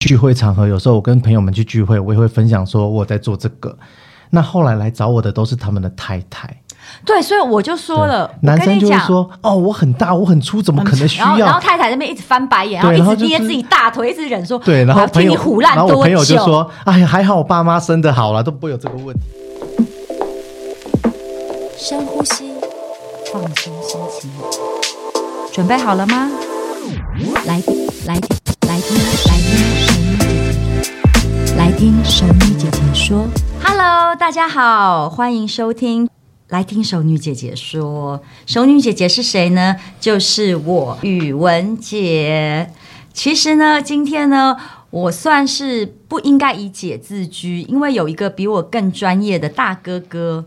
聚会场合，有时候我跟朋友们去聚会，我也会分享说我在做这个。那后来来找我的都是他们的太太。对，所以我就说了，男生就会说：“哦，我很大，我很粗，怎么可能需要？”然后，然后太太那边一直翻白眼，然后一直捏自己大腿，一直忍说：“对。”然后朋友，你胡烂多久？然后我朋友就说：“哎呀，还好我爸妈生的好了，都不会有这个问题。”深呼吸，放松心情，准备好了吗？来，来，来听，来听，来听熟女姐姐说：“Hello，大家好，欢迎收听。”来听熟女姐姐说，熟女姐姐是谁呢？就是我宇文姐。其实呢，今天呢，我算是不应该以姐自居，因为有一个比我更专业的大哥哥，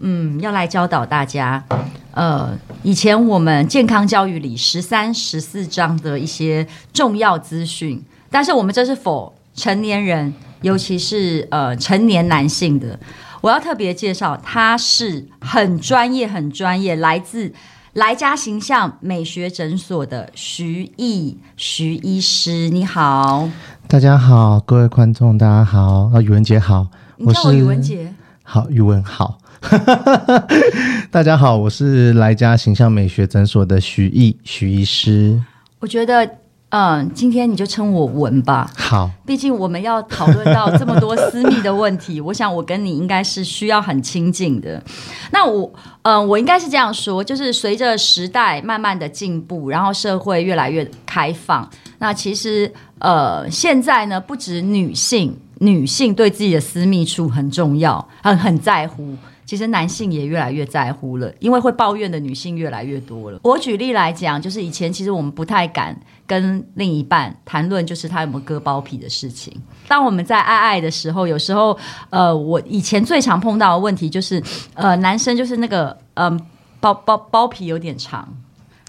嗯，要来教导大家。呃，以前我们健康教育里十三、十四章的一些重要资讯，但是我们这是 for 成年人，尤其是呃成年男性的。我要特别介绍，他是很专业、很专业，来自来家形象美学诊所的徐毅徐医师。你好，大家好，各位观众，大家好，啊，宇文姐好，我叫我宇文姐，好，宇文好，大家好，我是来家形象美学诊所的徐毅徐医师。我觉得。嗯，今天你就称我文吧。好，毕竟我们要讨论到这么多私密的问题，我想我跟你应该是需要很亲近的。那我，嗯，我应该是这样说，就是随着时代慢慢的进步，然后社会越来越开放，那其实，呃，现在呢，不止女性，女性对自己的私密处很重要，很很在乎。其实男性也越来越在乎了，因为会抱怨的女性越来越多了。我举例来讲，就是以前其实我们不太敢跟另一半谈论，就是他有没有割包皮的事情。当我们在爱爱的时候，有时候，呃，我以前最常碰到的问题就是，呃，男生就是那个，嗯、包包包皮有点长，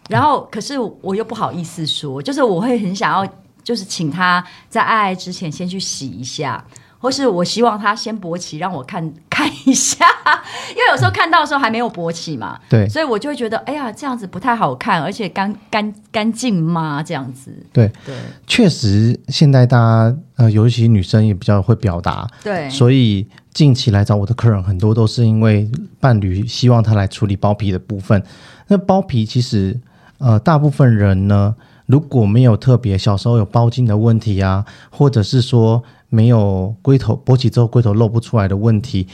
然后可是我又不好意思说，就是我会很想要，就是请他在爱爱之前先去洗一下。或是我希望他先勃起，让我看 看一下，因为有时候看到的时候还没有勃起嘛，对，所以我就会觉得，哎呀，这样子不太好看，而且干干干净吗？这样子，对对，确实，现在大家呃，尤其女生也比较会表达，对，所以近期来找我的客人很多都是因为伴侣希望他来处理包皮的部分。那包皮其实呃，大部分人呢，如果没有特别小时候有包茎的问题啊，或者是说。没有龟头勃起之后龟头露不出来的问题，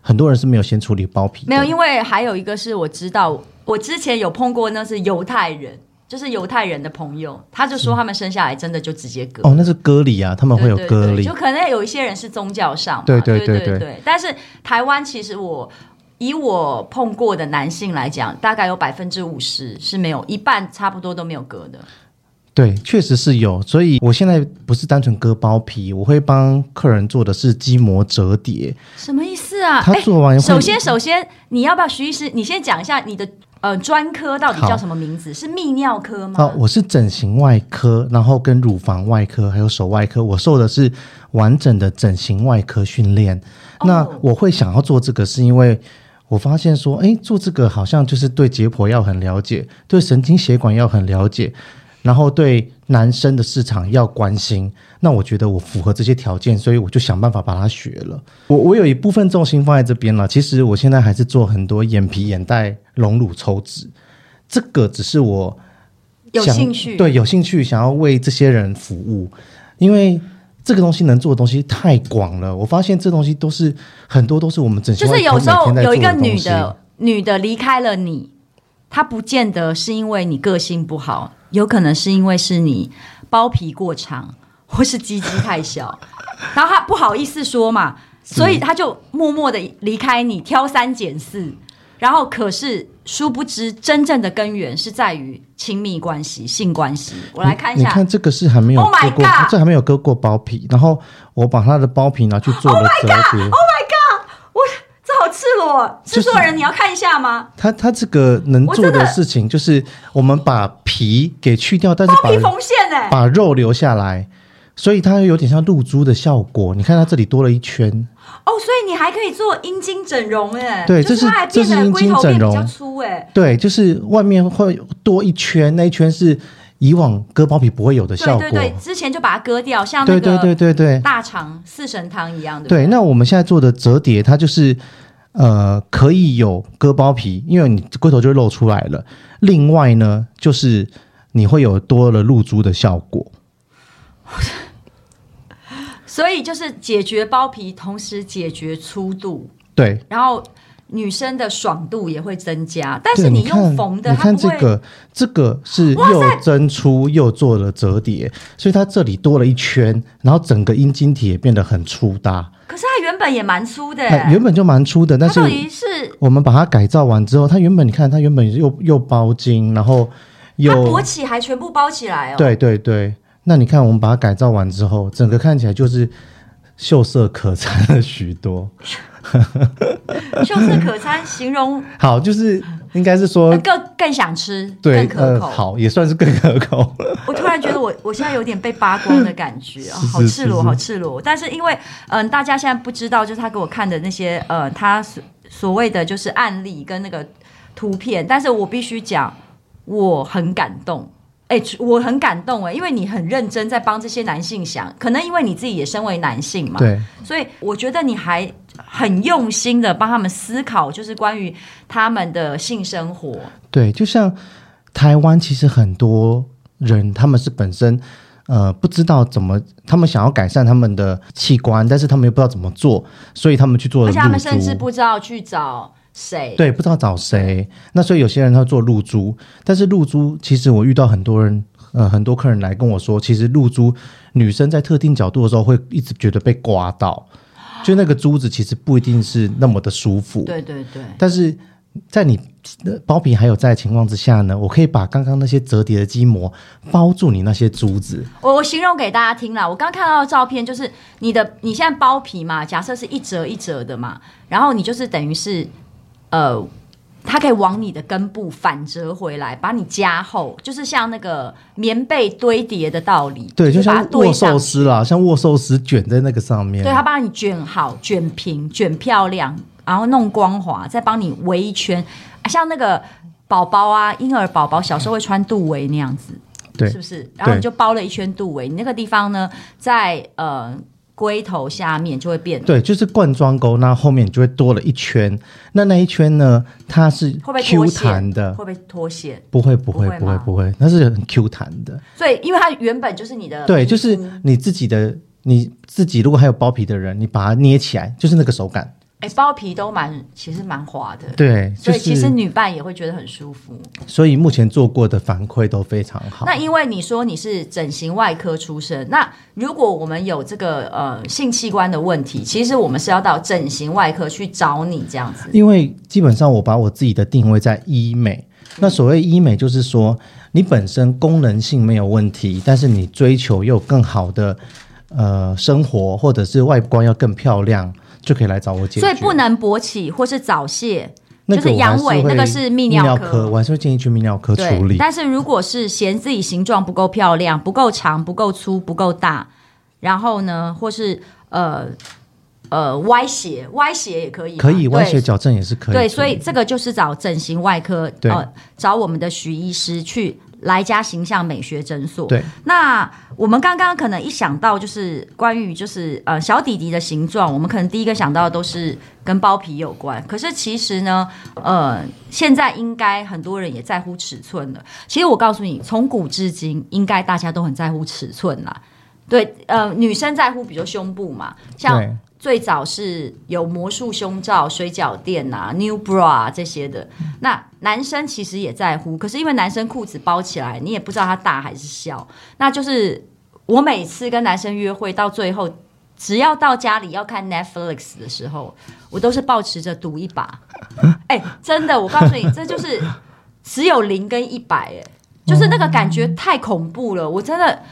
很多人是没有先处理包皮。没有，因为还有一个是我知道，我之前有碰过，那是犹太人，就是犹太人的朋友，他就说他们生下来真的就直接割。哦，那是割礼啊，他们会有割礼，就可能有一些人是宗教上，对对对对，对对对。但是台湾其实我以我碰过的男性来讲，大概有百分之五十是没有，一半差不多都没有割的。对，确实是有，所以我现在不是单纯割包皮，我会帮客人做的是筋膜折叠。什么意思啊？他做完首先，首先你要不要徐医师？你先讲一下你的呃专科到底叫什么名字？是泌尿科吗？哦，我是整形外科，然后跟乳房外科还有手外科，我受的是完整的整形外科训练。哦。那我会想要做这个，是因为我发现说，哎，做这个好像就是对解剖要很了解，对神经血管要很了解。然后对男生的市场要关心，那我觉得我符合这些条件，所以我就想办法把它学了。我我有一部分重心放在这边了。其实我现在还是做很多眼皮、眼袋、隆乳抽脂，这个只是我有兴趣，对，有兴趣想要为这些人服务，因为这个东西能做的东西太广了。我发现这东西都是很多都是我们整形，就是有时候有一个女的女的离开了你，她不见得是因为你个性不好。有可能是因为是你包皮过长，或是鸡鸡太小，然后他不好意思说嘛，所以他就默默的离开你，挑三拣四。然后可是殊不知，真正的根源是在于亲密关系、性关系。我来看一下，你看这个是还没有割过，Oh 这还没有割过包皮，然后我把他的包皮拿去做了折叠。Oh 这好赤裸，制作人你要看一下吗？他他这个能做的事情就是我们把皮给去掉，但是皮缝线哎，把肉留下来。所以它有点像露珠的效果，你看它这里多了一圈。哦，所以你还可以做阴茎整容哎，对，这是这是阴茎整容，比较粗哎，对，就是外面会多一圈，那一圈是以往割包皮不会有的效果，对对对，之前就把它割掉，像那个对对对对对。大肠四神汤一样的，对，那我们现在做的折叠，它就是呃可以有割包皮，因为你龟头就露出来了，另外呢就是你会有多了露珠的效果。所以就是解决包皮，同时解决粗度，对，然后女生的爽度也会增加。但是你用缝的，你看这个，这个是又增粗又做了折叠，所以它这里多了一圈，然后整个阴茎体也变得很粗大。可是它原本也蛮粗的，原本就蛮粗的，但是我们把它改造完之后，它原本你看它原本又又包茎，然后又勃起还全部包起来哦。对对对。那你看，我们把它改造完之后，整个看起来就是秀色可餐了许多。秀色可餐，形容 好，就是应该是说更更想吃，对，更可口，呃，好，也算是更可口。我突然觉得我我现在有点被扒光的感觉 啊，好赤裸，好赤裸。但是因为嗯、呃，大家现在不知道，就是他给我看的那些呃，他所所谓的就是案例跟那个图片，但是我必须讲，我很感动。哎、欸，我很感动哎，因为你很认真在帮这些男性想，可能因为你自己也身为男性嘛，对，所以我觉得你还很用心的帮他们思考，就是关于他们的性生活。对，就像台湾其实很多人他们是本身呃不知道怎么，他们想要改善他们的器官，但是他们又不知道怎么做，所以他们去做了，而且他们甚至不知道去找。谁？对，不知道找谁。那所以有些人他做露珠，但是露珠其实我遇到很多人，呃，很多客人来跟我说，其实露珠女生在特定角度的时候会一直觉得被刮到，就那个珠子其实不一定是那么的舒服。对对对。但是在你的包皮还有在的情况之下呢，我可以把刚刚那些折叠的筋膜包住你那些珠子。我我形容给大家听啦，我刚看到的照片就是你的，你现在包皮嘛，假设是一折一折的嘛，然后你就是等于是。呃，它可以往你的根部反折回来，把你加厚，就是像那个棉被堆叠的道理。对，就像握寿司啦，像握寿司卷在那个上面。对，它帮你卷好、卷平、卷漂亮，然后弄光滑，再帮你围一圈，像那个宝宝啊，婴儿宝宝小时候会穿肚围那样子，对，是不是？然后你就包了一圈肚围，你那个地方呢，在呃。龟头下面就会变，对，就是灌装沟，那后面就会多了一圈。那那一圈呢，它是 Q 弹的，会不会脱线？不会，不会，不会，不会，它是很 Q 弹的。所以，因为它原本就是你的，对，就是你自己的，你自己如果还有包皮的人，你把它捏起来，就是那个手感。哎，包皮都蛮，其实蛮滑的，对，所以其实女伴也会觉得很舒服。所以目前做过的反馈都非常好。那因为你说你是整形外科出身，那如果我们有这个呃性器官的问题，其实我们是要到整形外科去找你这样子。因为基本上我把我自己的定位在医美，那所谓医美就是说你本身功能性没有问题，但是你追求又有更好的呃生活，或者是外观要更漂亮。就可以来找我解决，所以不能勃起或是早泄，就是阳痿，那个是泌尿科，我还是会建议去泌尿科处理。但是如果是嫌自己形状不够漂亮、不够长、不够粗、不够大，然后呢，或是呃呃歪斜，歪斜也可以，可以歪斜矫正也是可以。对，所以这个就是找整形外科，呃，找我们的徐医师去。来家形象美学诊所。对，那我们刚刚可能一想到就是关于就是呃小弟弟的形状，我们可能第一个想到的都是跟包皮有关。可是其实呢，呃，现在应该很多人也在乎尺寸了。其实我告诉你，从古至今，应该大家都很在乎尺寸啦。对，呃，女生在乎，比如胸部嘛，像。最早是有魔术胸罩、水饺店啊、New Bra 这些的。那男生其实也在乎，可是因为男生裤子包起来，你也不知道他大还是小。那就是我每次跟男生约会到最后，只要到家里要看 Netflix 的时候，我都是抱持着赌一把。哎、欸，真的，我告诉你，这就是只有零跟一百，哎，就是那个感觉太恐怖了。我真的，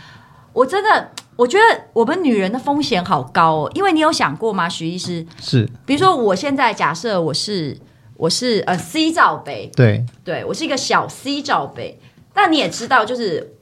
我真的，我觉得我们女人的风险好高哦。因为你有想过吗，徐医师？是，比如说我现在假设我是我是呃 C 罩杯，对，对我是一个小 C 罩杯，但你也知道，就是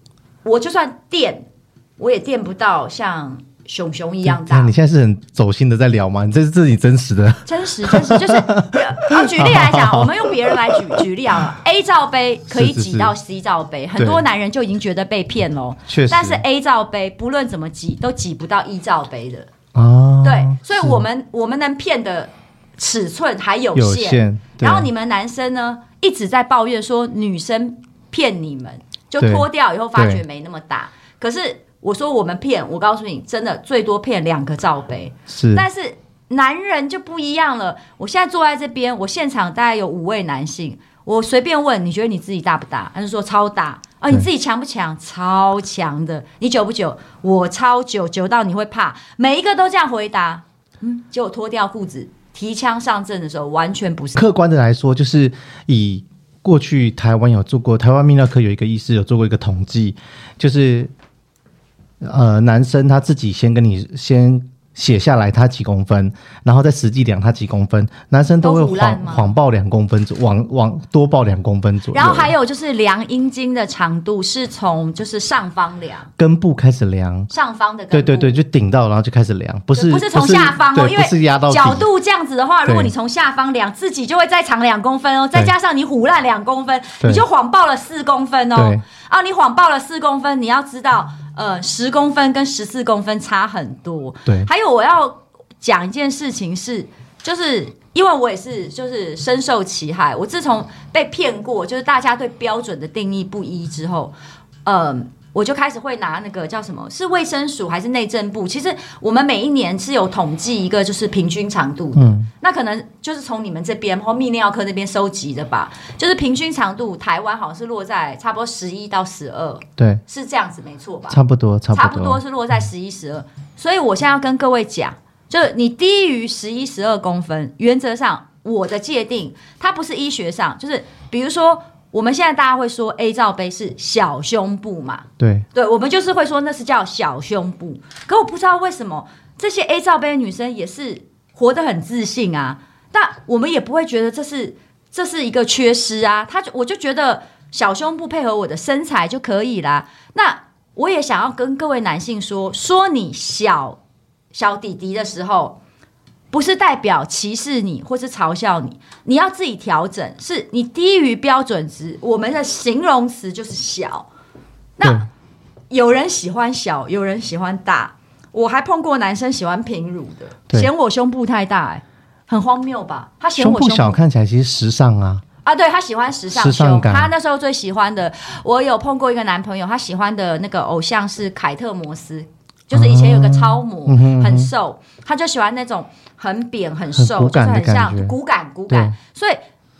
我就算垫，我也垫不到像。熊熊一样大，你现在是很走心的在聊吗？你这是自己真实的，真实真实就是。好，举例来讲，我们用别人来举举例啊。A 罩杯可以挤到 C 罩杯，很多男人就已经觉得被骗了。确实，但是 A 罩杯不论怎么挤都挤不到 E 罩杯的。哦，对，所以我们我们能骗的尺寸还有限。有限。然后你们男生呢，一直在抱怨说女生骗你们，就脱掉以后发觉没那么大，可是。我说我们骗，我告诉你，真的最多骗两个罩杯。是，但是男人就不一样了。我现在坐在这边，我现场大概有五位男性，我随便问，你觉得你自己大不大？他就说超大啊。你自己强不强？超强的。你久不久？我超久，久到你会怕。每一个都这样回答。嗯，结果脱掉裤子，提枪上阵的时候，完全不是。客观的来说，就是以过去台湾有做过，台湾泌尿科有一个医师有做过一个统计，就是。呃，男生他自己先跟你先写下来他几公分，然后再实际量他几公分，男生都会谎谎报两公分，往往多报两公分左右。然后还有就是量阴茎的长度是从就是上方量。根部开始量，上方的对对对，就顶到然后就开始量，不是不是从下方哦，因为是压到角度这样子的话，如果你从下方量自己就会再长两公分哦，再加上你唬烂两公分，你就谎报了四公分哦。啊，你谎报了四公分，你要知道。呃，十公分跟十四公分差很多。对，还有我要讲一件事情是，就是因为我也是就是深受其害。我自从被骗过，就是大家对标准的定义不一之后，嗯、呃。我就开始会拿那个叫什么，是卫生署还是内政部？其实我们每一年是有统计一个就是平均长度的，嗯，那可能就是从你们这边或泌尿科那边收集的吧。就是平均长度，台湾好像是落在差不多十一到十二，对，是这样子没错吧？差不多，差不多，差不多是落在十一十二。所以我现在要跟各位讲，就是你低于十一十二公分，原则上我的界定，它不是医学上，就是比如说。我们现在大家会说 A 罩杯是小胸部嘛？对，对，我们就是会说那是叫小胸部。可我不知道为什么这些 A 罩杯的女生也是活得很自信啊，但我们也不会觉得这是这是一个缺失啊。她就我就觉得小胸部配合我的身材就可以啦。那我也想要跟各位男性说，说你小小弟弟的时候。不是代表歧视你或是嘲笑你，你要自己调整。是你低于标准值，我们的形容词就是小。那有人喜欢小，有人喜欢大。我还碰过男生喜欢平乳的，嫌我胸部太大，欸，很荒谬吧？他嫌我胸部，胸部小，看起来其实时尚啊。啊，对，他喜欢时尚胸，他那时候最喜欢的，我有碰过一个男朋友，他喜欢的那个偶像是凯特摩斯。就是以前有个超模，嗯、很瘦，他就喜欢那种很扁很瘦，很就是很像骨感骨感。所以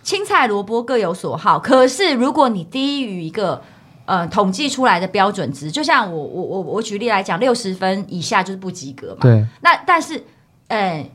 青菜萝卜各有所好。可是如果你低于一个呃统计出来的标准值，就像我我我我举例来讲，六十分以下就是不及格嘛。对。那但是，呃，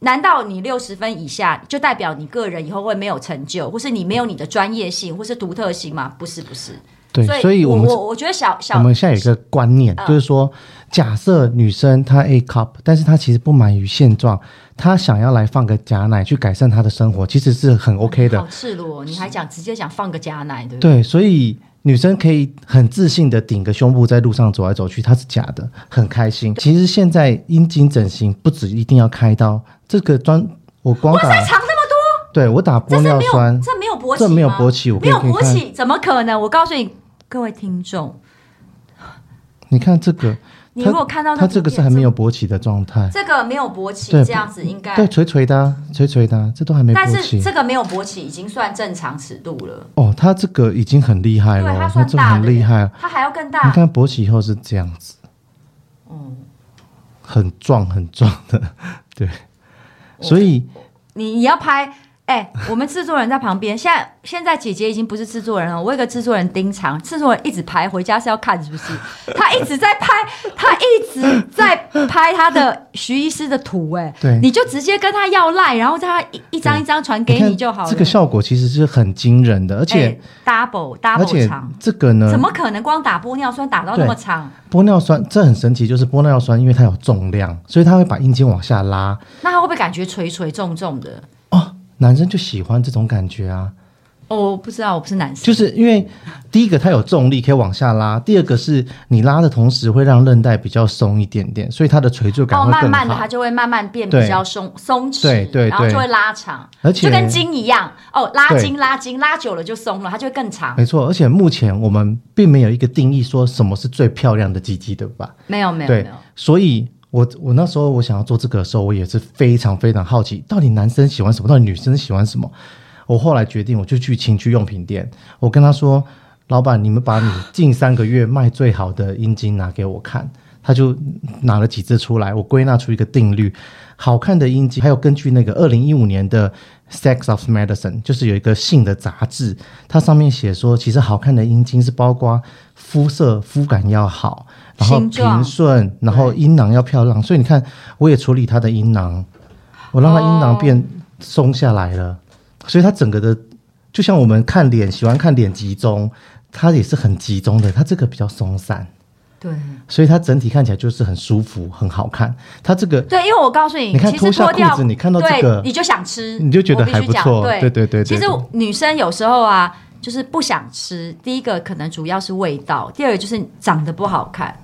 难道你六十分以下就代表你个人以后会没有成就，或是你没有你的专业性或是独特性吗？不是，不是。对，所以我们我我觉得小小我们现在有一个观念，就是说，假设女生她 A cup，但是她其实不满于现状，她想要来放个假奶去改善她的生活，其实是很 OK 的。好赤裸，你还讲直接讲放个假奶，对不对？对，所以女生可以很自信的顶个胸部在路上走来走去，她是假的，很开心。其实现在阴茎整形不止一定要开刀，这个专我光打长那么多，对我打玻尿酸，这没有勃起，这没有勃起，没有勃起，怎么可能？我告诉你。各位听众，你看这个，你如果看到它这个是还没有勃起的状态，这个没有勃起，这样子应该对垂垂的，垂垂的，这都还没勃起。但是这个没有勃起已经算正常尺度了。哦，它这个已经很厉害了，它算大很厉害，它还要更大。你看勃起以后是这样子，嗯，很壮很壮的，对，所以你你要拍。哎、欸，我们制作人在旁边。现在现在姐姐已经不是制作人了，我有个制作人盯场，制作人一直拍，回家是要看是不是？他一直在拍，他一直在拍他的徐医师的图、欸。哎，对，你就直接跟他要赖，然后他一一张一张传给你就好了。这个效果其实是很惊人的，而且、欸、double double 长。这个呢，怎么可能光打玻尿酸打到那么长？玻尿酸这很神奇，就是玻尿酸因为它有重量，所以它会把阴茎往下拉。那他会不会感觉垂垂重重的？哦。男生就喜欢这种感觉啊！哦，我不知道，我不是男生。就是因为第一个它有重力可以往下拉，第二个是你拉的同时会让韧带比较松一点点，所以它的垂坠感会更好。哦，慢慢的它就会慢慢变比较松松弛，对对对，然后就会拉长，而且就跟筋一样哦，拉筋拉筋拉久了就松了，它就会更长。没错，而且目前我们并没有一个定义说什么是最漂亮的鸡鸡，对吧？没有没有对没有，所以。我我那时候我想要做这个的时候，我也是非常非常好奇，到底男生喜欢什么，到底女生喜欢什么。我后来决定，我就去情趣用品店，我跟他说：“老板，你们把你近三个月卖最好的阴茎拿给我看。”他就拿了几支出来，我归纳出一个定律：好看的阴茎，还有根据那个二零一五年的《Sex of Medicine》，就是有一个性的杂志，它上面写说，其实好看的阴茎是包括肤色、肤感要好。然后平顺，然后阴囊要漂亮，所以你看，我也处理他的阴囊，我让他阴囊变松下来了，哦，所以他整个的就像我们看脸喜欢看脸集中，他也是很集中的，他这个比较松散，对，所以它整体看起来就是很舒服，很好看。它这个对，因为我告诉你，你看脱下裤子，你看到这个，你就想吃，你就觉得还不错，对对对，对，对。其实女生有时候啊，就是不想吃，第一个可能主要是味道，第二个就是长得不好看。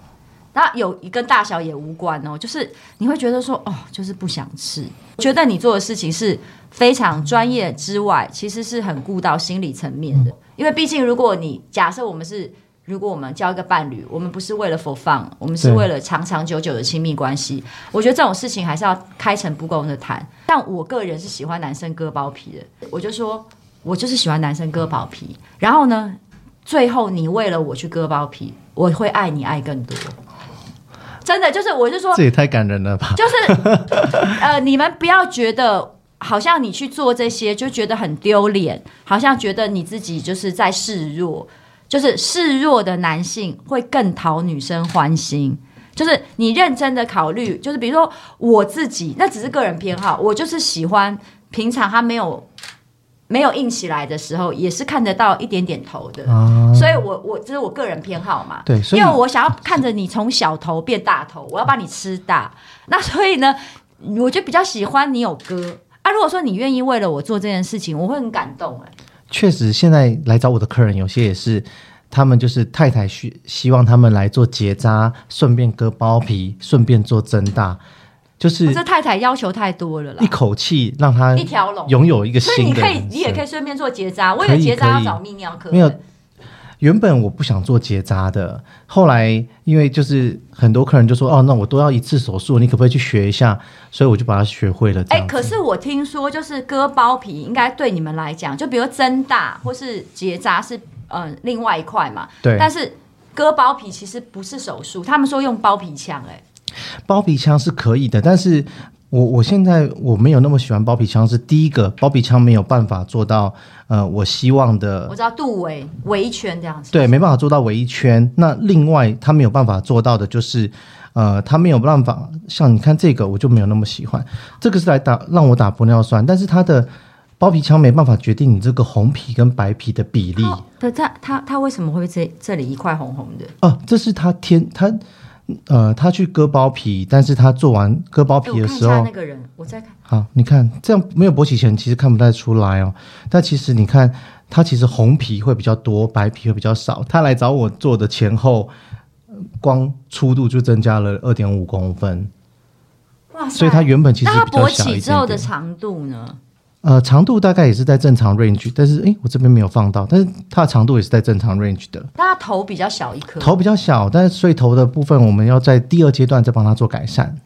那有一跟大小也无关哦，就是你会觉得说哦，就是不想吃，觉得你做的事情是非常专业之外，其实是很顾到心理层面的。因为毕竟，如果你假设我们是，如果我们交一个伴侣，我们不是为了 for fun，我们是为了长长久久的亲密关系。我觉得这种事情还是要开诚布公的谈。但我个人是喜欢男生割包皮的，我就说我就是喜欢男生割包皮。然后呢，最后你为了我去割包皮，我会爱你爱更多。真的就是，我就说，这也太感人了吧！就是，呃，你们不要觉得好像你去做这些就觉得很丢脸，好像觉得你自己就是在示弱，就是示弱的男性会更讨女生欢心。就是你认真的考虑，就是比如说我自己，那只是个人偏好，我就是喜欢平常他没有。没有硬起来的时候，也是看得到一点点头的，啊、所以我我这是我个人偏好嘛。对，因为我想要看着你从小头变大头，我要把你吃大。那所以呢，我就比较喜欢你有割啊。如果说你愿意为了我做这件事情，我会很感动哎。确实，现在来找我的客人有些也是，他们就是太太需希望他们来做结扎，顺便割包皮，顺便做增大。就是这太太要求太多了啦，一口气让他一条龙拥有一个新的，所以你可以，你也可以顺便做结扎。我以为结扎要找泌尿科，没有。原本我不想做结扎的，后来因为就是很多客人就说哦，那我都要一次手术，你可不可以去学一下？所以我就把它学会了。哎、欸，可是我听说就是割包皮，应该对你们来讲，就比如增大或是结扎是嗯、呃、另外一块嘛。对。但是割包皮其实不是手术，他们说用包皮枪、欸，哎。包皮枪是可以的，但是我我现在我没有那么喜欢包皮枪。是第一个，包皮枪没有办法做到呃我希望的，我知道肚围围一圈这样子，对，没办法做到围一圈。那另外他没有办法做到的就是，呃，他没有办法像你看这个，我就没有那么喜欢。这个是来打让我打玻尿酸，但是它的包皮枪没办法决定你这个红皮跟白皮的比例。对，它它它为什么会这这里一块红红的？哦，这是它天他。呃，他去割包皮，但是他做完割包皮的时候，欸、那个人我在看。好，你看这样没有勃起前其实看不太出来哦，但其实你看他其实红皮会比较多，白皮会比较少。他来找我做的前后，光粗度就增加了二点五公分。哇塞！所以他原本其实比较小一点点。勃起之后的长度呢？呃，长度大概也是在正常 range，但是诶，我这边没有放到，但是它的长度也是在正常 range 的。它头比较小一颗，头比较小，但是所以头的部分我们要在第二阶段再帮他做改善。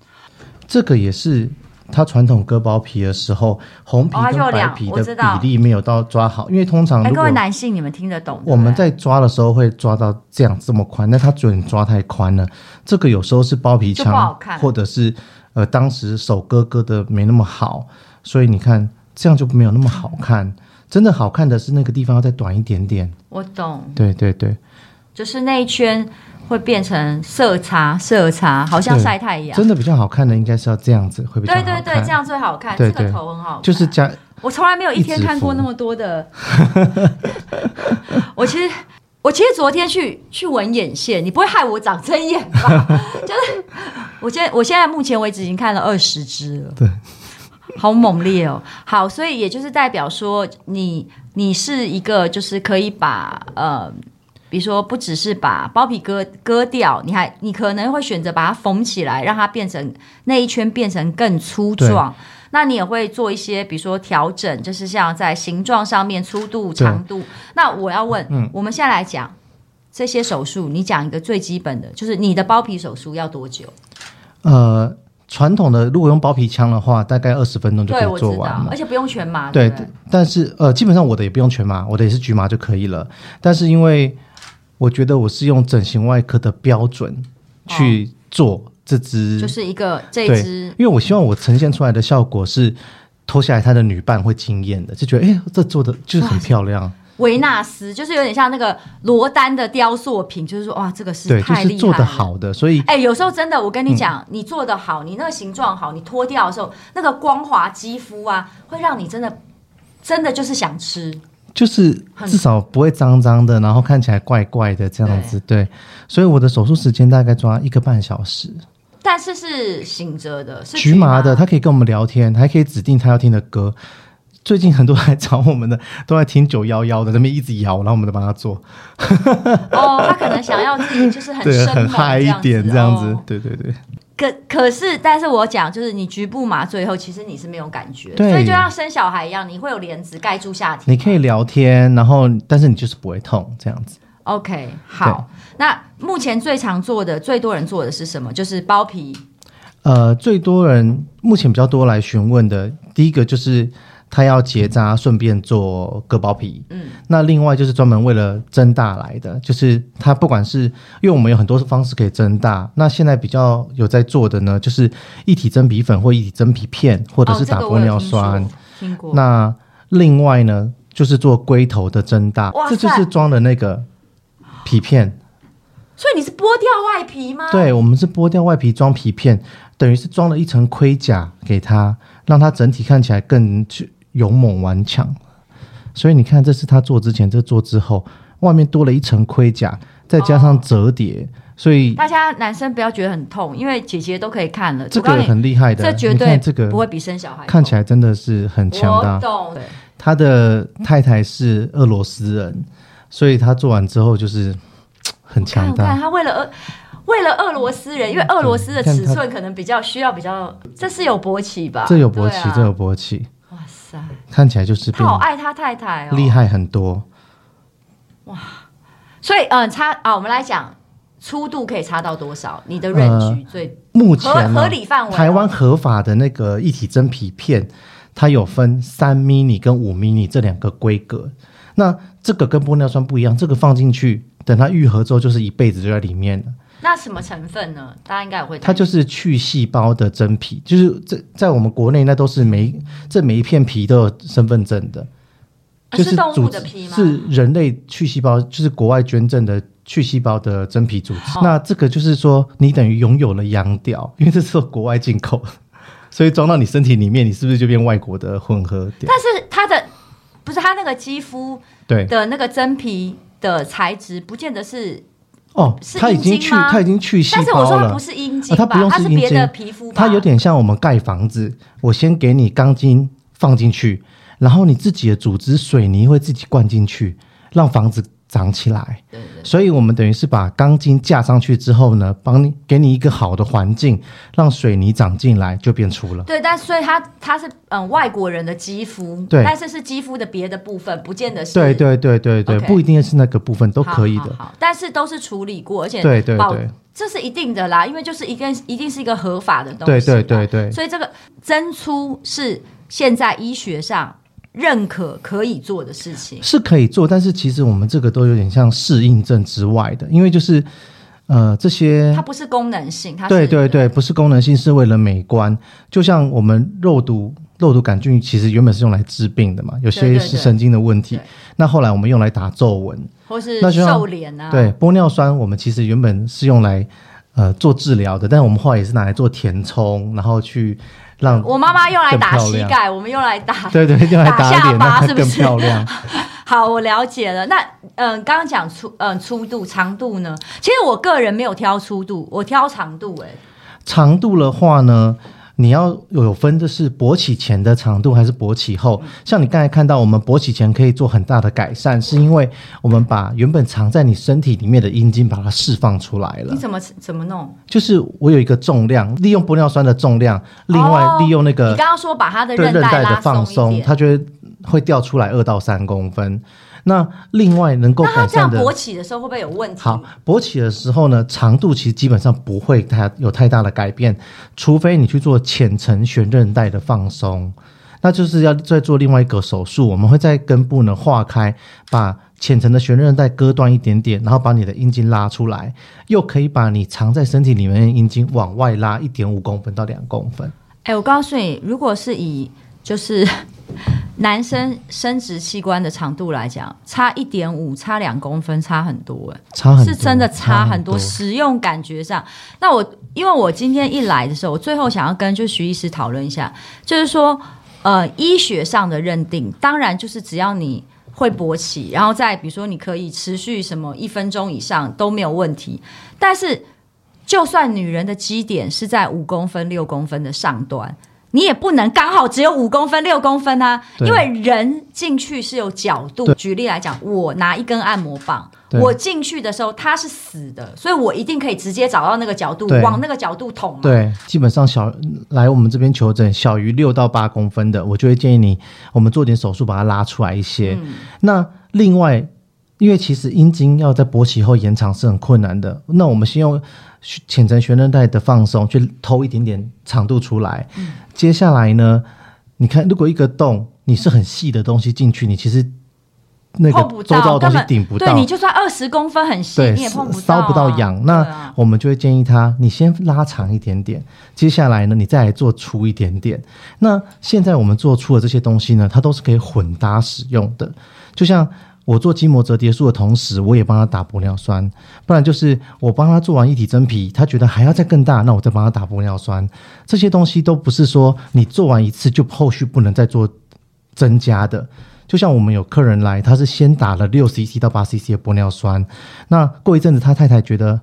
这个也是他传统割包皮的时候，红皮跟白皮的比例没有到抓好，因为通常各位男性你们听得懂，我们在抓的时候会抓到这样这么宽，那他准抓太宽了，这个有时候是包皮枪，或者是呃当时手割割的没那么好，所以你看。这样就没有那么好看。真的好看的是那个地方要再短一点点。我懂。对对对，就是那一圈会变成色差，色差好像晒太阳。真的比较好看的应该是要这样子，会比较好看。对对对，这样最好看。对对，这个头很好看。就是加。我从来没有一天看过那么多的。我其实我其实昨天去去纹眼线，你不会害我长针眼吧？就是我现在我现在目前为止已经看了二十支了。对。好猛烈哦！好，所以也就是代表说你，你你是一个，就是可以把呃，比如说不只是把包皮割割掉，你还你可能会选择把它缝起来，让它变成那一圈变成更粗壮。那你也会做一些，比如说调整，就是像在形状上面粗度、长度。那我要问，嗯，我们现在来讲这些手术，你讲一个最基本的，就是你的包皮手术要多久？呃。传统的如果用包皮枪的话，大概二十分钟就可以做完了，而且不用全麻。对，对，但是呃，基本上我的也不用全麻，我的也是局麻就可以了。但是因为我觉得我是用整形外科的标准去做这支，哦、就是一个这一支，因为我希望我呈现出来的效果是脱下来他的女伴会惊艳的，就觉得哎，这做的就是很漂亮。维纳斯就是有点像那个罗丹的雕塑品，就是说哇，这个是太厉害了，就是做的好的，所以哎、欸，有时候真的，我跟你讲，嗯、你做的好，你那个形状好，你脱掉的时候，那个光滑肌肤啊，会让你真的真的就是想吃，就是至少不会脏脏的，然后看起来怪怪的这样子，对，对。所以我的手术时间大概抓一个半小时，但是是醒着的，是局麻的，他可以跟我们聊天，还可以指定他要听的歌。最近很多来找我们的都在听九幺幺的，那边一直摇，然后我们都帮他做。哦，他可能想要自己就是很对很嗨一点这样子，哦、对对对。可可是，但是我讲就是你局部麻醉后，其实你是没有感觉，所以就像生小孩一样，你会有帘子盖住下体。你可以聊天，然后但是你就是不会痛这样子。OK，好。那目前最常做的、最多人做的是什么？就是包皮。呃，最多人目前比较多来询问的，第一个就是。他要结扎，顺便做割包皮。嗯，那另外就是专门为了增大来的，就是他不管是因为我们有很多方式可以增大，那现在比较有在做的呢，就是一体真皮粉或一体真皮片，或者是打玻尿酸。听过。那另外呢，就是做龟头的增大，这就是装的那个皮片。所以你是剥掉外皮吗？对，我们是剥掉外皮装皮片，等于是装了一层盔甲给他，让它整体看起来更去。勇猛顽强，所以你看，这是他做之前，这做之后，外面多了一层盔甲，再加上折叠，哦、所以大家男生不要觉得很痛，因为姐姐都可以看了，这个很厉害的，这绝对这个不会比生小孩看起来真的是很强大。我懂，他的太太是俄罗斯人，所以他做完之后就是很强大。他为了俄为了俄罗斯人，因为俄罗斯的尺寸可能比较需要比较，这是有勃起吧？这有勃起，啊、这有勃起。看起来就是他好爱他太太哦，厉害很多哇！所以嗯，差啊，我们来讲粗度可以差到多少？你的 range 最、呃、目前合理范围，台湾合法的那个一体真皮片，它有分三 mini 跟五 mini 这两个规格。那这个跟玻尿酸不一样，这个放进去，等它愈合之后，就是一辈子就在里面了。那什么成分呢？大家应该也会。它就是去细胞的真皮，就是在在我们国内那都是每这每一片皮都有身份证的，就是，是动物的皮吗？是人类去细胞，就是国外捐赠的去细胞的真皮组织。哦、那这个就是说，你等于拥有了洋屌，因为这是国外进口，所以装到你身体里面，你是不是就变外国的混合屌？但是它的不是它那个肌肤对的那个真皮的材质，不见得是。哦，他已经去，他已经去细胞了。但是我说它不是阴茎，它不用是阴茎，它是别的皮肤。它有点像我们盖房子，我先给你钢筋放进去，然后你自己的组织水泥会自己灌进去，让房子长起来。对。所以我们等于是把钢筋架上去之后呢，帮你给你一个好的环境，让水泥长进来，就变粗了。对，但所以它它是嗯外国人的肌肤，对，但是是肌肤的别的部分，不见得是。对对对对对不一定是那个部分都可以的。好，好，好，但是都是处理过，而且对对对，这是一定的啦，因为就是一定一定是一个合法的东西。对对对对，所以这个增粗是现在医学上。认可可以做的事情是可以做，但是其实我们这个都有点像适应症之外的，因为就是呃，这些它不是功能性，它是对对对，不是功能性，是为了美观。就像我们肉毒肉毒杆菌，其实原本是用来治病的嘛，有些是神经的问题。对对对，那后来我们用来打皱纹，或是瘦脸啊。对，玻尿酸我们其实原本是用来呃做治疗的，但我们后来也是拿来做填充，然后去让我妈妈用来打膝盖，我们用来打对对，用来打，打下巴是不是漂亮。好，我了解了。那嗯，刚刚讲粗嗯粗度长度呢？其实我个人没有挑粗度，我挑长度、欸。哎，长度的话呢，你要有分的是勃起前的长度还是勃起后？嗯、像你刚才看到，我们勃起前可以做很大的改善，是因为我们把原本藏在你身体里面的阴茎把它释放出来了。你怎么怎么弄？就是我有一个重量，利用玻尿酸的重量，另外利用那个、哦、你刚刚说把它的韧带的放松，它就会。会掉出来二到三公分，那另外能够改善的，勃起的时候会不会有问题？好，勃起的时候呢，长度其实基本上不会太有太大的改变，除非你去做浅层悬韧带的放松，那就是要再做另外一个手术，我们会在根部呢化开，把浅层的悬韧带割断一点点，然后把你的阴茎拉出来，又可以把你藏在身体里面的阴茎往外拉一点五公分到两公分。哎，我告诉你，如果是以就是。男生生殖器官的长度来讲，差一点五，差两公分，差很多哎，差很多，是真的差很多。很多使用感觉上，那我因为我今天一来的时候，我最后想要跟就徐医师讨论一下，就是说，呃，医学上的认定，当然就是只要你会勃起，然后再比如说你可以持续什么一分钟以上都没有问题。但是，就算女人的基点是在五公分、六公分的上端。你也不能刚好只有五公分、六公分啊，因为人进去是有角度。举例来讲，我拿一根按摩棒，我进去的时候它是死的，所以我一定可以直接找到那个角度，往那个角度捅。对，基本上小来我们这边求诊，小于六到八公分的，我就会建议你，我们做点手术把它拉出来一些。嗯、那另外，因为其实阴茎要在勃起后延长是很困难的，那我们先用。浅层悬韧带的放松，去偷一点点长度出来。嗯、接下来呢，你看，如果一个洞你是很细的东西进去，你其实那个周遭的东西顶不到。对，你就算二十公分很细，你也碰不到、啊，搔不到痒。那我们就会建议他，你先拉长一点点。接下来呢，你再来做粗一点点。那现在我们做出的这些东西呢，它都是可以混搭使用的，就像。我做筋膜折叠术的同时，我也帮他打玻尿酸，不然就是我帮他做完一体真皮，他觉得还要再更大，那我再帮他打玻尿酸。这些东西都不是说你做完一次就后续不能再做增加的。就像我们有客人来，他是先打了六 cc 到八 cc 的玻尿酸，那过一阵子他太太觉得，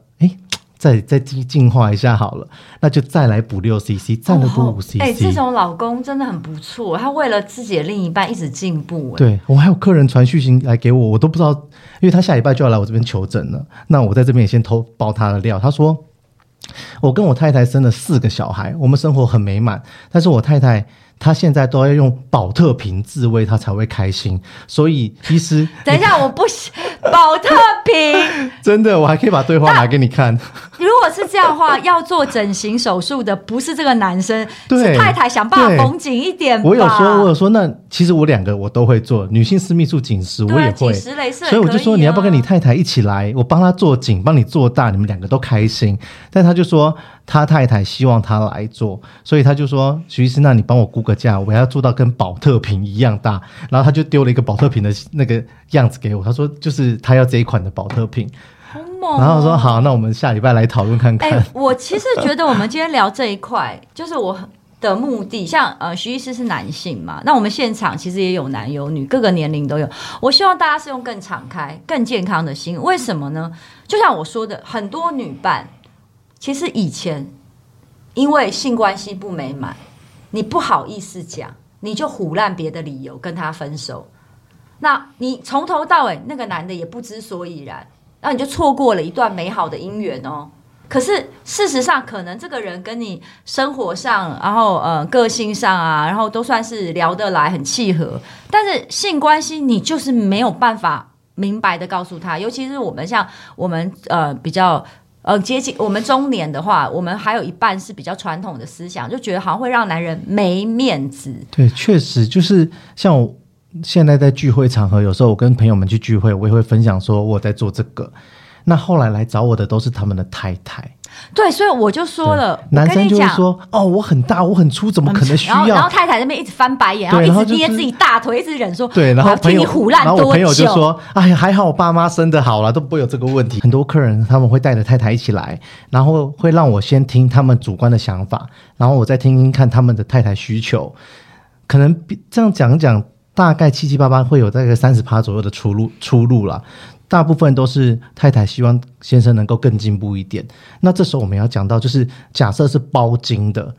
再再进进化一下好了，那就再来补六 cc，再来补五 cc。哎、欸，这种老公真的很不错，他为了自己的另一半一直进步。对，我还有客人传讯息来给我，我都不知道，因为他下礼拜就要来我这边求诊了。那我在这边也先偷爆他的料。他说，我跟我太太生了四个小孩，我们生活很美满，但是我太太。他现在都要用保特瓶自慰，他才会开心。所以医师，等一下，我不行，保特瓶 真的，我还可以把对话拿给你看。如果是这样的话，要做整形手术的不是这个男生，对是太太想办法绷紧一点。我有说，我有说，那其实我两个我都会做，女性私密处紧实我也会，啊、所以我就说你要不要跟你太太一起来，我帮她做紧，帮你做大，你们两个都开心。但他就说。他太太希望他来做，所以他就说：“徐医师，那你帮我估个价，我要做到跟宝特瓶一样大。”然后他就丢了一个宝特瓶的那个样子给我，他说：“就是他要这一款的宝特瓶。”然后我说：“好，那我们下礼拜来讨论看看。”欸，我其实觉得我们今天聊这一块，就是我的目的。像呃，徐医师是男性嘛，那我们现场其实也有男有女，各个年龄都有。我希望大家是用更敞开、更健康的心。为什么呢？就像我说的，很多女伴。其实以前，因为性关系不美满，你不好意思讲，你就唬烂别的理由跟他分手。那你从头到尾那个男的也不知所以然，那你就错过了一段美好的姻缘哦。可是事实上，可能这个人跟你生活上，然后呃个性上啊，然后都算是聊得来，很契合。但是性关系，你就是没有办法明白的告诉他，尤其是我们像我们呃比较。呃，接近我们中年的话，我们还有一半是比较传统的思想，就觉得好像会让男人没面子。对，确实就是像我现在在聚会场合，有时候我跟朋友们去聚会，我也会分享说我在做这个。那后来来找我的都是他们的太太。对，所以我就说了，男生就会说：“哦，我很大，我很粗，怎么可能需要？”然后，太太那边一直翻白眼，然后一直捏自己大腿，一直忍说：“对。”然后朋友，然后我朋友就说：“哎呀，还好我爸妈生得好了，都不会有这个问题。”很多客人他们会带着太太一起来，然后会让我先听他们主观的想法，然后我再听听看他们的太太需求，可能这样讲讲，大概七七八八会有大概三十趴左右的出路出路了。大部分都是太太希望先生能够更进步一点。那这时候我们要讲到，就是假设是包金的，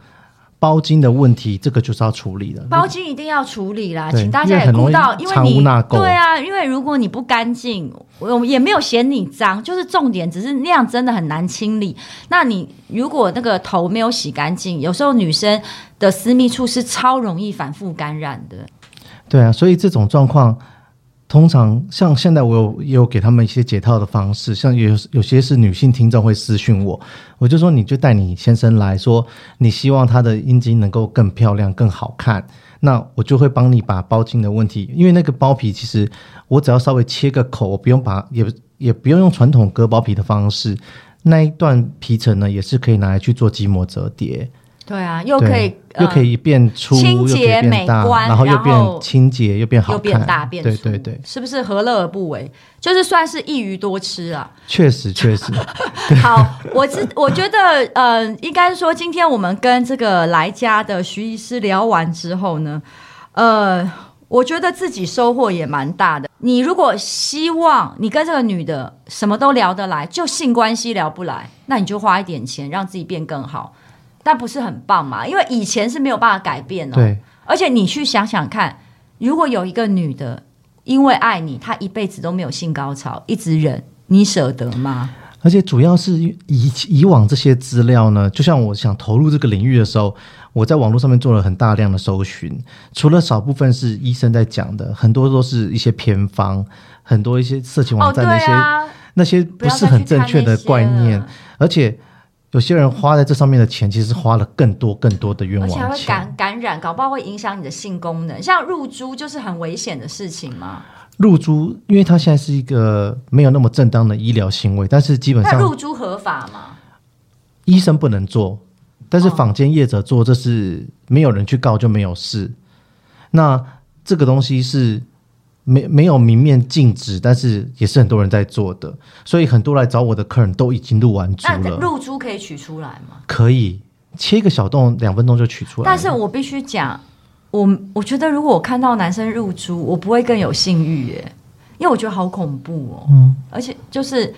包金的问题，这个就是要处理的。包金一定要处理啦，请大家也顾到，因为你对啊，因为如果你不干净，我也没有嫌你脏，就是重点只是那样真的很难清理。那你如果那个头没有洗干净，有时候女生的私密处是超容易反复感染的。对啊，所以这种状况。通常像现在我有也有给他们一些解套的方式，像有有些是女性听众会私讯我，我就说你就带你先生来说，你希望他的阴茎能够更漂亮更好看，那我就会帮你把包茎的问题，因为那个包皮其实我只要稍微切个口，我不用把也也不用用传统割包皮的方式，那一段皮层呢也是可以拿来去做筋膜折叠。对啊，又可以又可以变粗，清洁美观，然后又变清洁又变好看，又变大变粗，对对对，是不是何乐而不为？就是算是一鱼多吃啊。确实 确实。好，我知我觉得呃，应该说今天我们跟这个来家的徐医师聊完之后呢，呃，我觉得自己收获也蛮大的。你如果希望你跟这个女的什么都聊得来，就性关系聊不来，那你就花一点钱让自己变更好。但不是很棒嘛？因为以前是没有办法改变哦。对。而且你去想想看，如果有一个女的因为爱你，她一辈子都没有性高潮，一直忍，你舍得吗？而且主要是以以往这些资料呢，就像我想投入这个领域的时候，我在网络上面做了很大量的搜寻，除了少部分是医生在讲的，很多都是一些偏方，很多一些色情网站那些、哦啊、那些不是很正确的观念，而且。有些人花在这上面的钱，其实花了更多更多的冤枉钱，而且还会感感染，搞不好会影响你的性功能。像入珠就是很危险的事情嘛。入珠，因为它现在是一个没有那么正当的医疗行为，但是基本上入珠合法吗？医生不能做，但是坊间业者做，这是没有人去告就没有事。那这个东西是。没没有明面禁止，但是也是很多人在做的，所以很多来找我的客人都已经入完珠了。那入珠可以取出来吗？可以，切一个小洞，两分钟就取出来。但是我必须讲，我我觉得如果我看到男生入珠，我不会更有性欲耶，因为我觉得好恐怖哦。嗯，而且就是。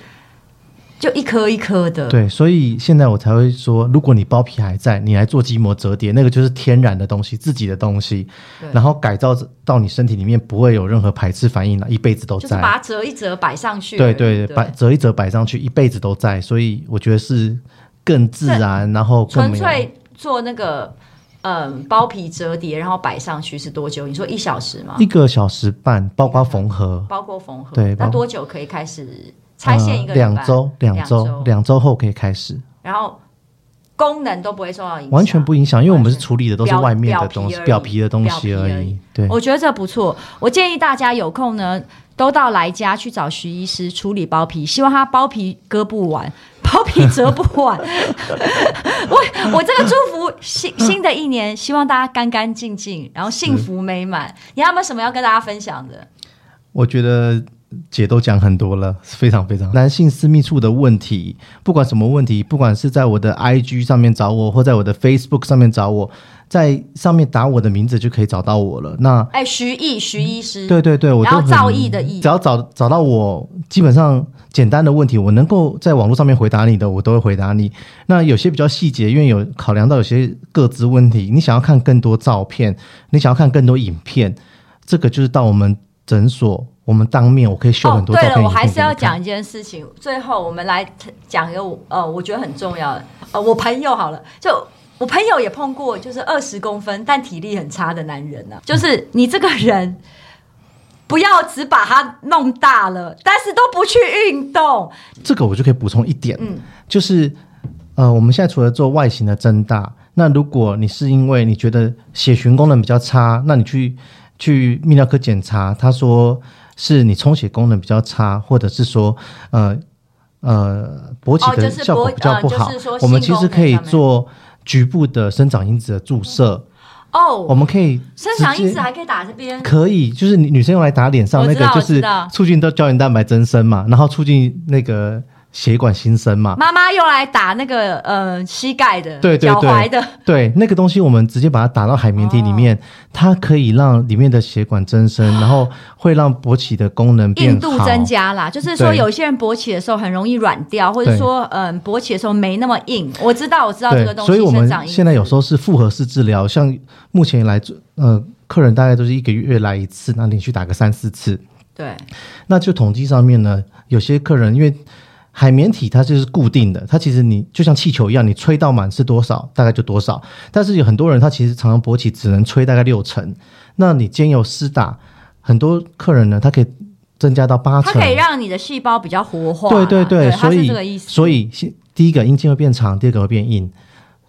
就一颗一颗的，对，所以现在我才会说，如果你包皮还在，你来做筋膜折叠，那个就是天然的东西，自己的东西，然后改造到你身体里面不会有任何排斥反应了，一辈子都在。就是把它折一折摆上去，对对，摆折一折摆上去，一辈子都在。所以我觉得是更自然，然后更纯粹做那个嗯包皮折叠，然后摆上去是多久？你说一小时吗？一个小时半，包括缝合，包括缝合，对，那多久可以开始？拆线一个两周，两周，两周后可以开始。然后功能都不会受到影响，完全不影响，因为我们是处理的都是外面的东西，表皮的东西而已。对，我觉得这不错。我建议大家有空呢，都到来家去找徐医师处理包皮，希望他包皮割不完，包皮折不完。我我这个祝福新 新的一年，希望大家干干净净，然后幸福美满。你还有没有什么要跟大家分享的？我觉得。姐都讲很多了，非常非常。男性私密处的问题，不管什么问题，不管是在我的 IG 上面找我，或在我的 Facebook 上面找我，在上面打我的名字就可以找到我了。那哎，徐毅，徐医师，对对对，我都造诣的诣，只要找找到我，基本上简单的问题，我能够在网络上面回答你的，我都会回答你。那有些比较细节，因为有考量到有些各自问题，你想要看更多照片，你想要看更多影片，这个就是到我们诊所。我们当面我可以秀很多照片。哦，对了，我还是要讲一件事情。最后，我们来讲一个呃，我觉得很重要的呃，我朋友好了，就我朋友也碰过，就是二十公分但体力很差的男人呢、啊。就是你这个人，不要只把它弄大了，但是都不去运动。这个我就可以补充一点，嗯，就是呃，我们现在除了做外形的增大，那如果你是因为你觉得血循功能比较差，那你去去泌尿科检查，他说。是你充血功能比较差，或者是说，呃，呃勃起的效果比较不好，哦就是、我们其实可以做局部的生长因子的注射。哦，我们可以生长因子还可以打这边，可以，就是女女生用来打脸上那个，就是促进到胶原蛋白增生嘛，然后促进那个。血管新生嘛，妈妈用来打那个呃膝盖的，对对对，脚踝的，对那个东西，我们直接把它打到海绵体里面，哦、它可以让里面的血管增生，然后会让勃起的功能硬度增加啦。就是说，有些人勃起的时候很容易软掉，或者说嗯勃起的时候没那么硬。我知道，我知道这个东西。所以我们现在有时候是复合式治疗，像目前来呃客人大概都是一个月来一次，那连续打个三四次。对，那就统计上面呢，有些客人因为。海绵体它就是固定的，它其实你就像气球一样，你吹到满是多少，大概就多少。但是有很多人他其实常常勃起只能吹大概六成，那你兼有施打，很多客人呢，他可以增加到八成，它可以让你的细胞比较活化。对对对，对所以所以第一个阴茎会变长，第二个会变硬，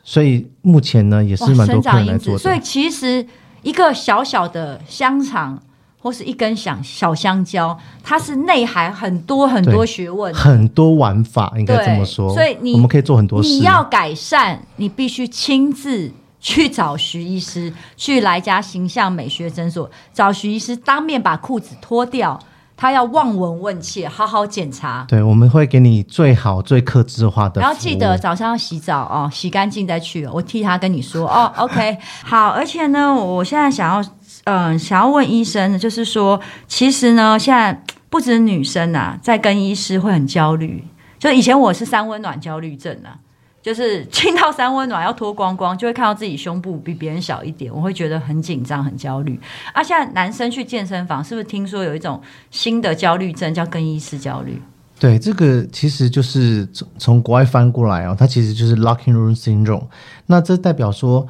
所以目前呢也是蛮多客人来做的。所以其实一个小小的香肠。或是一根小小香蕉，它是内含很多很多学问，很多玩法，应该这么说。所以你我们可以做很多事。你要改善，你必须亲自去找徐医师，去来家形象美学诊所找徐医师，当面把裤子脱掉，他要望闻问切，好好检查。对，我们会给你最好最克制化的。然后记得早上要洗澡哦，洗干净再去。我替他跟你说哦，OK，好。而且呢，我现在想要。嗯、想要问医生，就是说，其实呢，现在不止女生啊，在跟医师会很焦虑。就以前我是三温暖焦虑症啊，就是进到三温暖要脱光光，就会看到自己胸部比别人小一点，我会觉得很紧张、很焦虑。啊，现在男生去健身房，是不是听说有一种新的焦虑症叫跟医师焦虑？对，这个其实就是从从国外翻过来哦，它其实就是 locking room syndrome。那这代表说。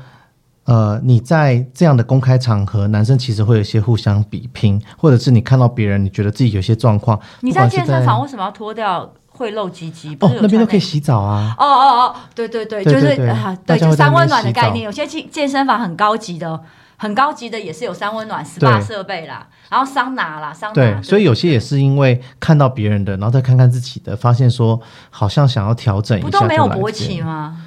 呃，你在这样的公开场合，男生其实会有一些互相比拼，或者是你看到别人，你觉得自己有些状况。你在健身房为什么要脱掉会露鸡鸡？哦，那边都可以洗澡啊。哦哦哦，对对对，就是啊，对，就三温暖的概念。有些健健身房很高级的，很高级的也是有三温暖 SPA 设备啦，然后桑拿啦，桑拿。对，所以有些也是因为看到别人的，然后再看看自己的，发现说好像想要调整一下。不都没有勃起吗？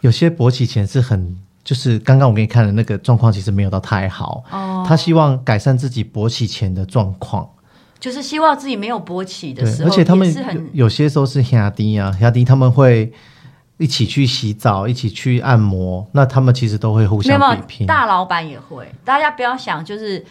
有些勃起前是很。就是刚刚我给你看的那个状况，其实没有到太好。哦，他希望改善自己勃起前的状况，就是希望自己没有勃起的时候。而且他们有，有些时候是亚迪啊，亚迪他们会一起去洗澡，一起去按摩，那他们其实都会互相比拼。大老板也会，大家不要想就是。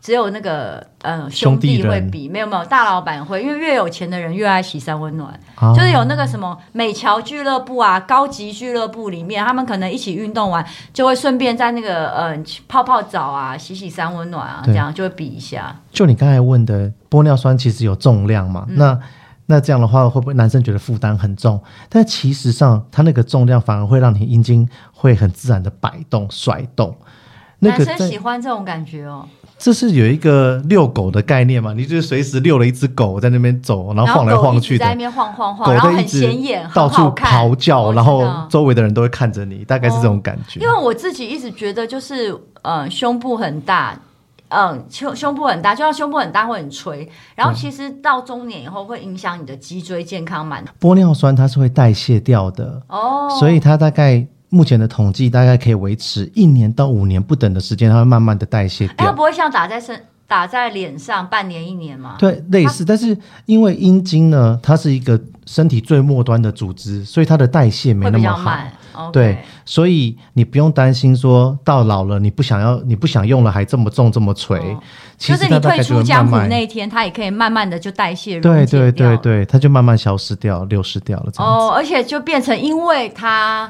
只有那个呃兄弟会比，没有没有大老板会，因为越有钱的人越爱洗三温暖，啊，就是有那个什么美侨俱乐部啊，高级俱乐部里面，他们可能一起运动完，就会顺便在那个呃泡泡澡啊，洗洗三温暖啊，这样就会比一下。就你刚才问的，玻尿酸其实有重量嘛？嗯、那那这样的话，会不会男生觉得负担很重？但其实上，它那个重量反而会让你阴茎会很自然的摆动甩动。那个、男生喜欢这种感觉哦。这是有一个遛狗的概念嘛？你就是随时遛了一只狗在那边走，然后晃来晃去的，在那边晃晃晃，然后很显眼，到处咆叫，然后周围的人都会看着你，大概是这种感觉。哦，因为我自己一直觉得，就是呃，胸部很大，嗯，胸胸部很大，就像胸部很大会很垂，然后其实到中年以后会影响你的脊椎健康蛮。玻尿酸它是会代谢掉的哦，所以它大概。目前的统计大概可以维持一年到五年不等的时间，它会慢慢的代谢掉。它不会像打在身、打在脸上半年一年吗？对，类似。但是因为阴茎呢，它是一个身体最末端的组织，所以它的代谢没那么好。Okay、对，所以你不用担心说到老了你不想要、你不想用了还这么重这么垂。哦、其实你退出江湖那一天，它也可以慢慢的就代谢。对对对对，它就慢慢消失掉、流失掉了。哦，而且就变成因为它。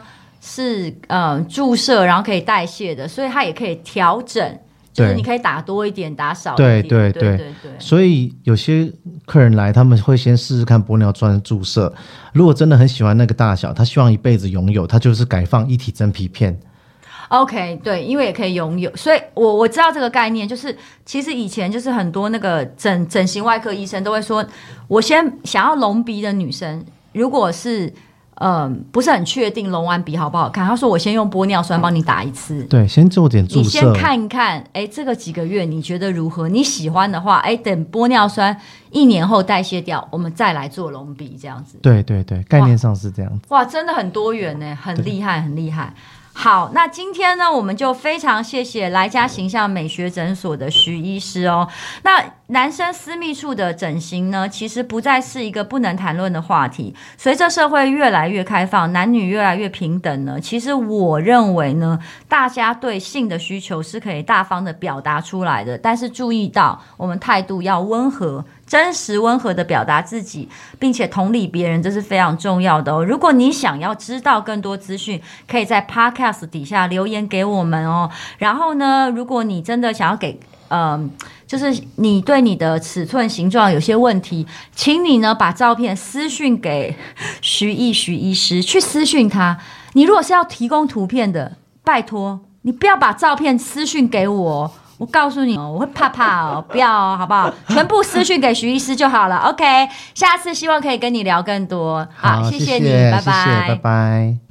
是呃注射，然后可以代谢的，所以它也可以调整，就是你可以打多一点，打少一点。对对对对对。所以有些客人来，他们会先试试看玻尿酸注射。如果真的很喜欢那个大小，他希望一辈子拥有，他就是改放一体真皮片。OK，对，因为也可以拥有，所以我我知道这个概念，就是其实以前就是很多那个整整形外科医生都会说，我先想要隆鼻的女生，如果是。嗯，不是很确定隆完鼻好不好看。他说我先用玻尿酸帮你打一次，对，先做点注射，你先看一看，哎，这个几个月你觉得如何？你喜欢的话，哎，等玻尿酸一年后代谢掉，我们再来做隆鼻这样子。对对对，概念上是这样子。哇，哇，真的很多元呢，很厉害，很厉害。好，那今天呢，我们就非常谢谢来家形象美学诊所的徐医师哦。那男生私密处的整形呢，其实不再是一个不能谈论的话题。随着社会越来越开放，男女越来越平等呢，其实我认为呢，大家对性的需求是可以大方的表达出来的，但是注意到我们态度要温和。真实温和的表达自己，并且同理别人，这是非常重要的哦。如果你想要知道更多资讯，可以在 Podcast 底下留言给我们哦。然后呢，如果你真的想要给，嗯、就是你对你的尺寸形状有些问题，请你呢把照片私讯给徐艺徐医师，去私讯他。你如果是要提供图片的，拜托你不要把照片私讯给我。我告诉你哦，我会怕怕哦，不要哦，好不好？全部私讯给徐医师就好了。OK，下次希望可以跟你聊更多。好，好，谢谢你，谢谢，拜拜，谢谢，拜拜。